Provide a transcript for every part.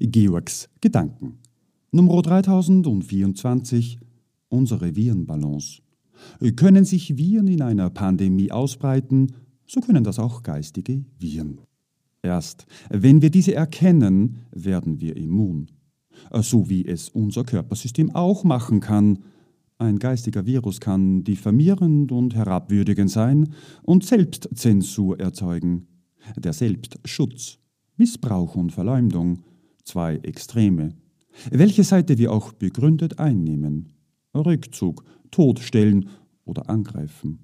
Georgs Gedanken. Nummer 3024 Unsere Virenbalance. Können sich Viren in einer Pandemie ausbreiten, so können das auch geistige Viren. Erst wenn wir diese erkennen, werden wir immun. So wie es unser Körpersystem auch machen kann. Ein geistiger Virus kann diffamierend und herabwürdigend sein und Selbstzensur erzeugen. Der Selbstschutz, Missbrauch und Verleumdung, zwei Extreme. Welche Seite wir auch begründet einnehmen. Rückzug, Todstellen oder angreifen.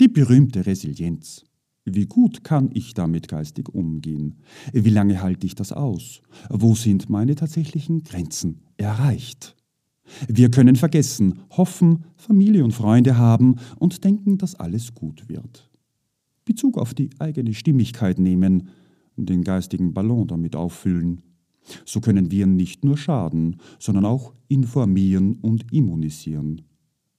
Die berühmte Resilienz. Wie gut kann ich damit geistig umgehen? Wie lange halte ich das aus? Wo sind meine tatsächlichen Grenzen erreicht? Wir können vergessen, hoffen, Familie und Freunde haben und denken, dass alles gut wird. Bezug auf die eigene Stimmigkeit nehmen, den geistigen Ballon damit auffüllen. So können wir nicht nur schaden, sondern auch informieren und immunisieren.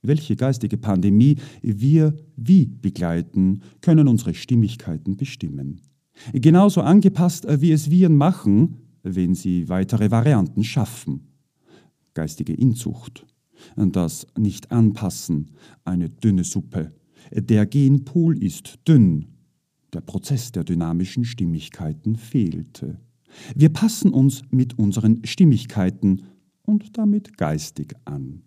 Welche geistige Pandemie wir wie begleiten, können unsere Stimmigkeiten bestimmen. Genauso angepasst, wie es Viren machen, wenn sie weitere Varianten schaffen. Geistige Inzucht, das Nicht-Anpassen, eine dünne Suppe. Der Genpool ist dünn. Der Prozess der dynamischen Stimmigkeiten fehlte. Wir passen uns mit unseren Stimmigkeiten und damit geistig an.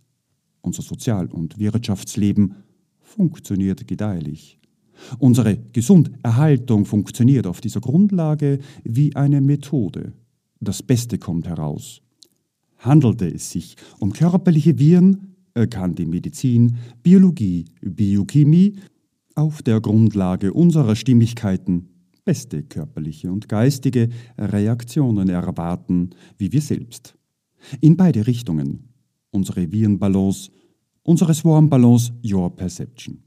Unser Sozial- und Wirtschaftsleben funktioniert gedeihlich. Unsere Gesunderhaltung funktioniert auf dieser Grundlage wie eine Methode. Das Beste kommt heraus. Handelte es sich um körperliche Viren, kann die Medizin, Biologie, Biochemie auf der Grundlage unserer Stimmigkeiten beste körperliche und geistige Reaktionen erwarten, wie wir selbst. In beide Richtungen. Unsere Virenbalance, unsere Swarmbalance, Your Perception.